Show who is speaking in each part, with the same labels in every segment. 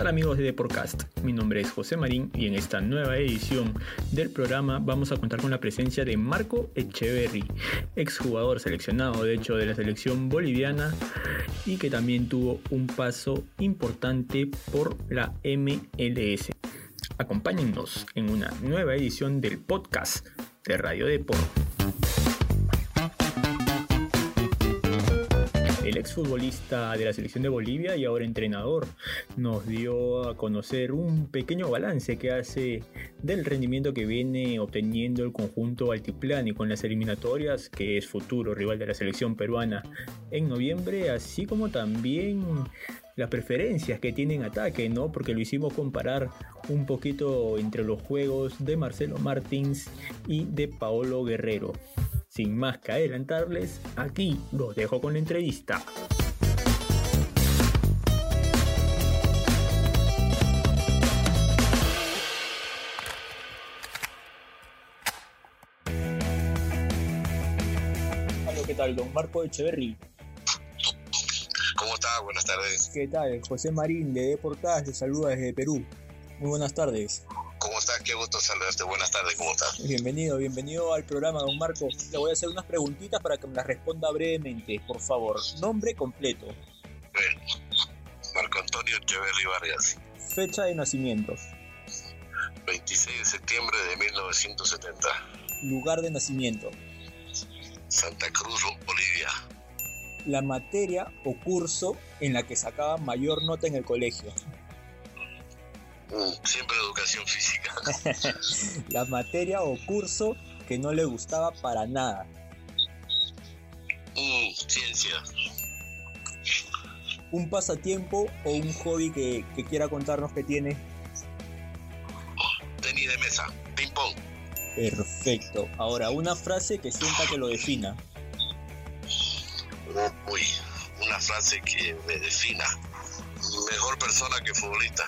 Speaker 1: tal amigos de Deporcast? Mi nombre es José Marín y en esta nueva edición del programa vamos a contar con la presencia de Marco Echeverry, exjugador seleccionado de hecho de la selección boliviana y que también tuvo un paso importante por la MLS. Acompáñennos en una nueva edición del podcast de Radio Deport. Exfutbolista de la selección de Bolivia y ahora entrenador, nos dio a conocer un pequeño balance que hace del rendimiento que viene obteniendo el conjunto altiplano y con las eliminatorias, que es futuro rival de la selección peruana en noviembre, así como también las preferencias que tiene en ataque, ¿no? Porque lo hicimos comparar un poquito entre los juegos de Marcelo Martins y de Paolo Guerrero. Sin más que adelantarles, aquí los dejo con la entrevista. Hola, ¿qué tal? Don Marco Echeverry.
Speaker 2: ¿Cómo está? Buenas tardes.
Speaker 1: ¿Qué tal? José Marín de Deportadas le saluda desde Perú. Muy buenas tardes.
Speaker 2: Qué gusto saludarte. Buenas tardes, ¿cómo estás?
Speaker 1: Bienvenido, bienvenido al programa, don Marco. Le voy a hacer unas preguntitas para que me las responda brevemente, por favor. Nombre completo.
Speaker 2: Marco Antonio Echeverri Vargas.
Speaker 1: Fecha de nacimiento.
Speaker 2: 26 de septiembre de 1970.
Speaker 1: Lugar de nacimiento.
Speaker 2: Santa Cruz, Bolivia.
Speaker 1: La materia o curso en la que sacaba mayor nota en el colegio.
Speaker 2: Siempre educación física.
Speaker 1: la materia o curso que no le gustaba para nada.
Speaker 2: Mm, ciencia.
Speaker 1: Un pasatiempo o un hobby que, que quiera contarnos que tiene.
Speaker 2: Tenis de mesa, ping pong.
Speaker 1: Perfecto. Ahora, una frase que sienta que lo defina.
Speaker 2: Uy, una frase que me defina. Mejor persona que futbolista.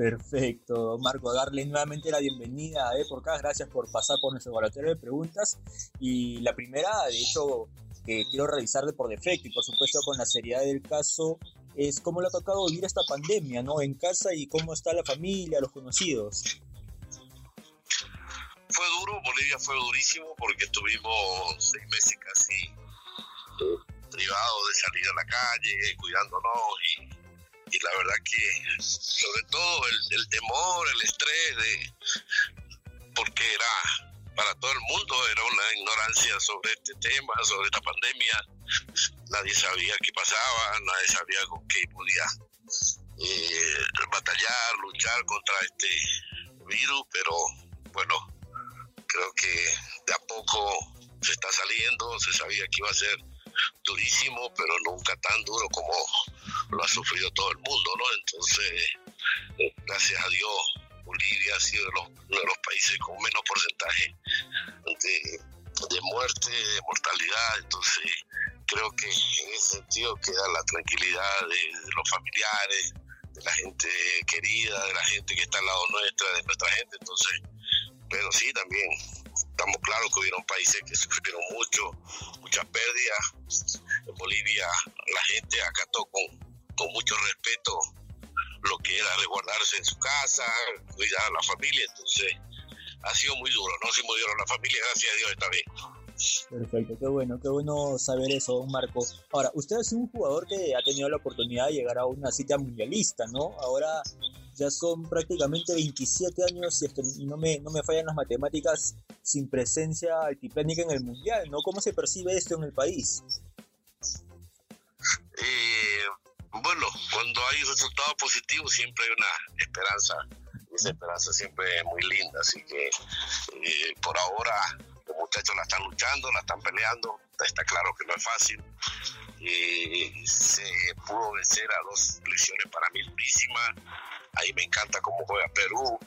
Speaker 1: Perfecto, Marco, darle nuevamente la bienvenida a Eporcas, gracias por pasar por nuestro laboratorio de preguntas. Y la primera, de hecho, que quiero realizar de por defecto y por supuesto con la seriedad del caso, es cómo le ha tocado vivir esta pandemia, ¿no? En casa y cómo está la familia, los conocidos.
Speaker 2: Fue duro, Bolivia fue durísimo porque estuvimos seis meses casi privados de salir a la calle, cuidándonos y y la verdad que sobre todo el, temor, el estrés de porque era para todo el mundo era una ignorancia sobre este tema, sobre esta pandemia. Nadie sabía qué pasaba, nadie sabía con qué podía eh, batallar, luchar contra este virus, pero bueno, creo que de a poco se está saliendo, se sabía que iba a ser durísimo, pero nunca tan duro como lo ha sufrido todo el mundo, ¿no? Entonces, eh, gracias a Dios, Bolivia ha sido uno de los países con menos porcentaje de, muerte, de mortalidad, entonces creo que en ese sentido queda la tranquilidad de, los familiares, de la gente querida, de la gente que está al lado nuestra, de nuestra gente, entonces, pero sí también estamos claros que hubieron países que sufrieron mucho, muchas pérdidas. En Bolivia la gente acató con, con mucho respeto lo que era resguardarse en su casa, cuidar a la familia, entonces ha sido muy duro, ¿no? Sí, muy duro la familia, gracias a Dios está bien.
Speaker 1: Perfecto, qué bueno, qué bueno saber eso, don Marco. Ahora, usted es un jugador que ha tenido la oportunidad de llegar a una cita mundialista, ¿no? Ahora ya son prácticamente 27 años, si es que no me, no me fallan las matemáticas, sin presencia altiplánica en el Mundial, ¿no? ¿Cómo se percibe esto en el país?
Speaker 2: Eh, bueno, cuando hay resultados positivos siempre hay una esperanza, esa esperanza siempre es muy linda, así que eh, por ahora los muchachos la están luchando, la están peleando, está claro que no es fácil. Eh, se pudo vencer a dos selecciones para mí durísimas. Ahí me encanta cómo juega Perú.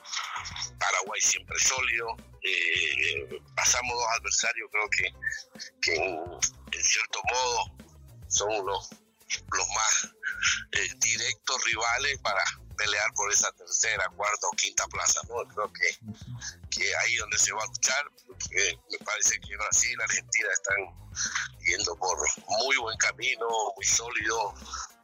Speaker 2: Paraguay siempre sólido. Eh, pasamos dos adversarios, creo que, que en, cierto modo son los, los más eh, directos rivales para pelear por esa tercera, cuarta o quinta plaza. ¿no? Creo que, que ahí donde se va a luchar, porque me parece que Brasil y Argentina están yendo por muy buen camino, muy sólido,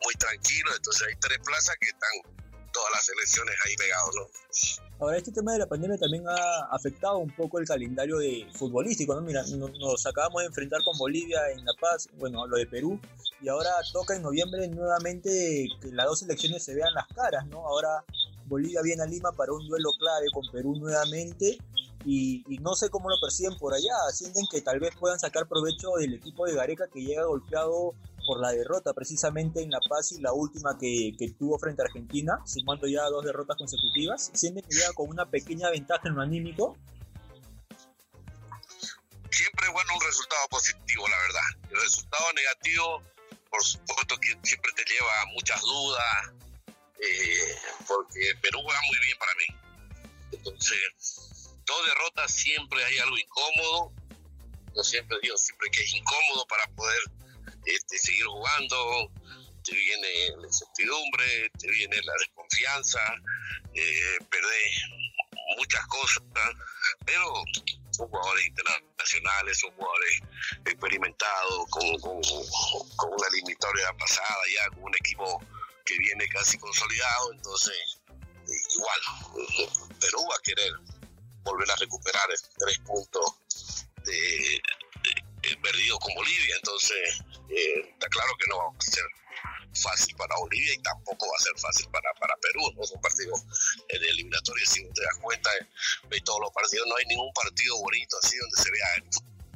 Speaker 2: muy tranquilo, entonces hay tres plazas que están todas las elecciones ahí pegados, ¿no?
Speaker 1: Ahora, este tema de la pandemia también ha afectado un poco el calendario de futbolístico, ¿no? Mira, nos acabamos de enfrentar con Bolivia en La Paz, bueno, lo de Perú, y ahora toca en noviembre nuevamente que las dos elecciones se vean las caras, ¿no? Ahora Bolivia viene a Lima para un duelo clave con Perú nuevamente, y, y, no sé cómo lo perciben por allá, sienten que tal vez puedan sacar provecho del equipo de Gareca que llega golpeado por la derrota precisamente en La Paz y la última que, que tuvo frente a Argentina, sumando ya dos derrotas consecutivas. Sienten que llega con una pequeña ventaja en lo anímico.
Speaker 2: Siempre bueno un resultado positivo, la verdad. El resultado negativo, por supuesto que siempre te lleva a muchas dudas, eh, porque Perú juega muy bien para mí. Entonces, dos derrotas siempre hay algo incómodo. Yo siempre digo siempre que es incómodo para poder este, seguir jugando, te viene la incertidumbre, te viene la desconfianza, eh, perder muchas cosas, pero son jugadores internacionales, son jugadores experimentados, con, con, con una eliminatoria pasada ya, con un equipo que viene casi consolidado, entonces eh, igual, Perú va a querer volver a recuperar tres puntos de, perdido con Bolivia, entonces eh, está claro que no va a ser fácil para Bolivia y tampoco va a ser fácil para, para Perú, ¿no? Son partidos en eliminatoria, si te das cuenta, de todos los partidos, no hay ningún partido bonito así donde se vea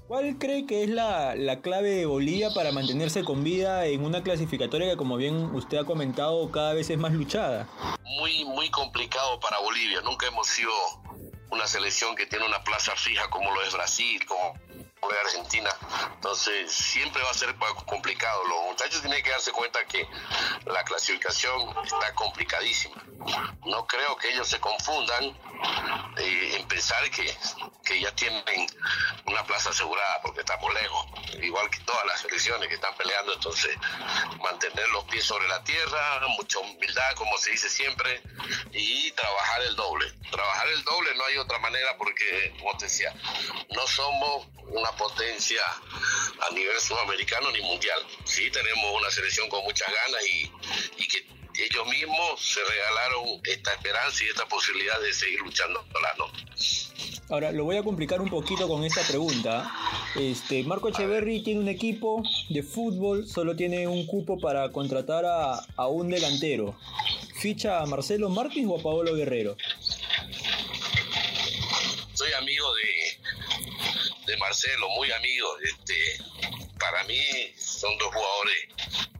Speaker 1: ¿Cuál cree que es la, la, clave de Bolivia para mantenerse con vida en una clasificatoria que, como bien usted ha comentado, cada vez es más luchada?
Speaker 2: Muy, muy complicado para Bolivia. Nunca hemos sido una selección que tiene una plaza fija como lo es Brasil, como de Argentina. Entonces siempre va a ser complicado. Los muchachos tienen que darse cuenta que la clasificación está complicadísima. No creo que ellos se confundan eh, en pensar que, que ya tienen una plaza asegurada porque estamos lejos. Igual que todas las selecciones que están peleando. Entonces mantener los pies sobre la tierra, mucha humildad como se dice siempre y trabajar el doble. Trabajar el doble no hay otra manera porque, como te decía, no somos una potencia a nivel sudamericano ni mundial. Sí tenemos una selección con muchas ganas y, y que ellos mismos se regalaron esta esperanza y esta posibilidad de seguir luchando ¿no?
Speaker 1: Ahora, lo voy a complicar un poquito con esta pregunta. Este, Marco Echeverry tiene un equipo de fútbol, solo tiene un cupo para contratar a, a un delantero. ¿Ficha a Marcelo Martins o a Paolo Guerrero?
Speaker 2: Soy amigo de Marcelo, muy amigo. Este, para mí son dos jugadores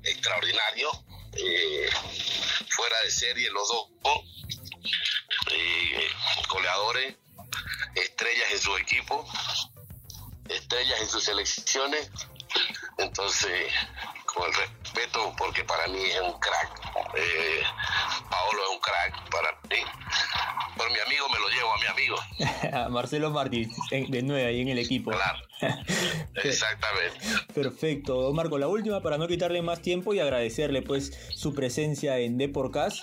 Speaker 2: extraordinarios, eh, fuera de serie los dos, goleadores, estrellas en su equipo, estrellas en sus selecciones. Entonces, con el respeto, porque para mí es un crack. Eh, Paolo es un crack para mí. Por mi amigo me lo llevo a mi amigo.
Speaker 1: Marcelo Martí, de nuevo ahí en el equipo.
Speaker 2: Claro. Exactamente.
Speaker 1: Perfecto. Marco, la última para no quitarle más tiempo y agradecerle pues su presencia en Deporcast.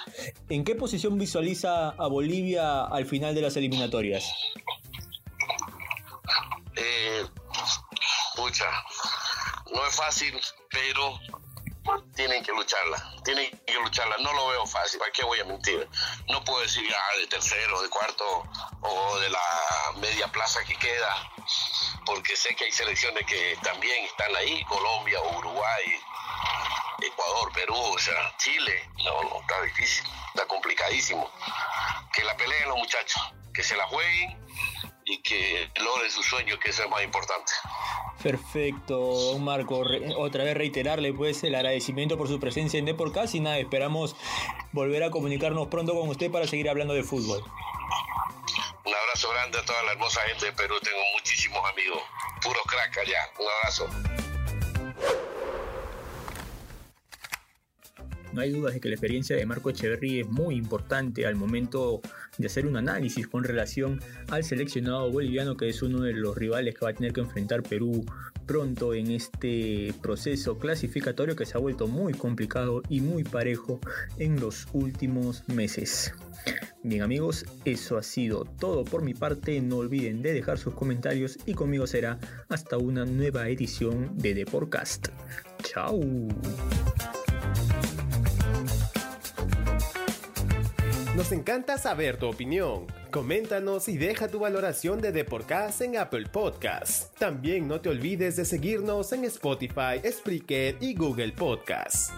Speaker 1: ¿En qué posición visualiza a Bolivia al final de las eliminatorias?
Speaker 2: Eh, no es fácil, pero tienen que lucharla, tienen que lucharla, no lo veo fácil, ¿para qué voy a mentir? No puedo decir ah, de tercero, de cuarto o de la media plaza que queda, porque sé que hay selecciones que también están ahí, Colombia, Uruguay, Ecuador, Perú, o sea, Chile, no, no, está difícil, está complicadísimo. Que la peleen los muchachos, que se la jueguen y que logren sus sueños, que eso es más importante.
Speaker 1: Perfecto, don Marco. otra vez reiterarle pues el agradecimiento por su presencia en Deportes y nada, esperamos volver a comunicarnos pronto con usted para seguir hablando de fútbol.
Speaker 2: Un abrazo grande a toda la hermosa gente de Perú, tengo muchísimos amigos, puro crack allá. Un abrazo.
Speaker 1: Hay dudas de que la experiencia de Marco Echeverry es muy importante al momento de hacer un análisis con relación al seleccionado boliviano que es uno de los rivales que va a tener que enfrentar Perú pronto en este proceso clasificatorio que se ha vuelto muy complicado y muy parejo en los últimos meses. Bien amigos, eso ha sido todo por mi parte. No olviden de dejar sus comentarios y conmigo será hasta una nueva edición de The Podcast. Chao.
Speaker 3: Nos encanta saber tu opinión. Coméntanos y deja tu valoración de The Podcast en Apple Podcasts. También no te olvides de seguirnos en Spotify, Spreaker y Google Podcasts.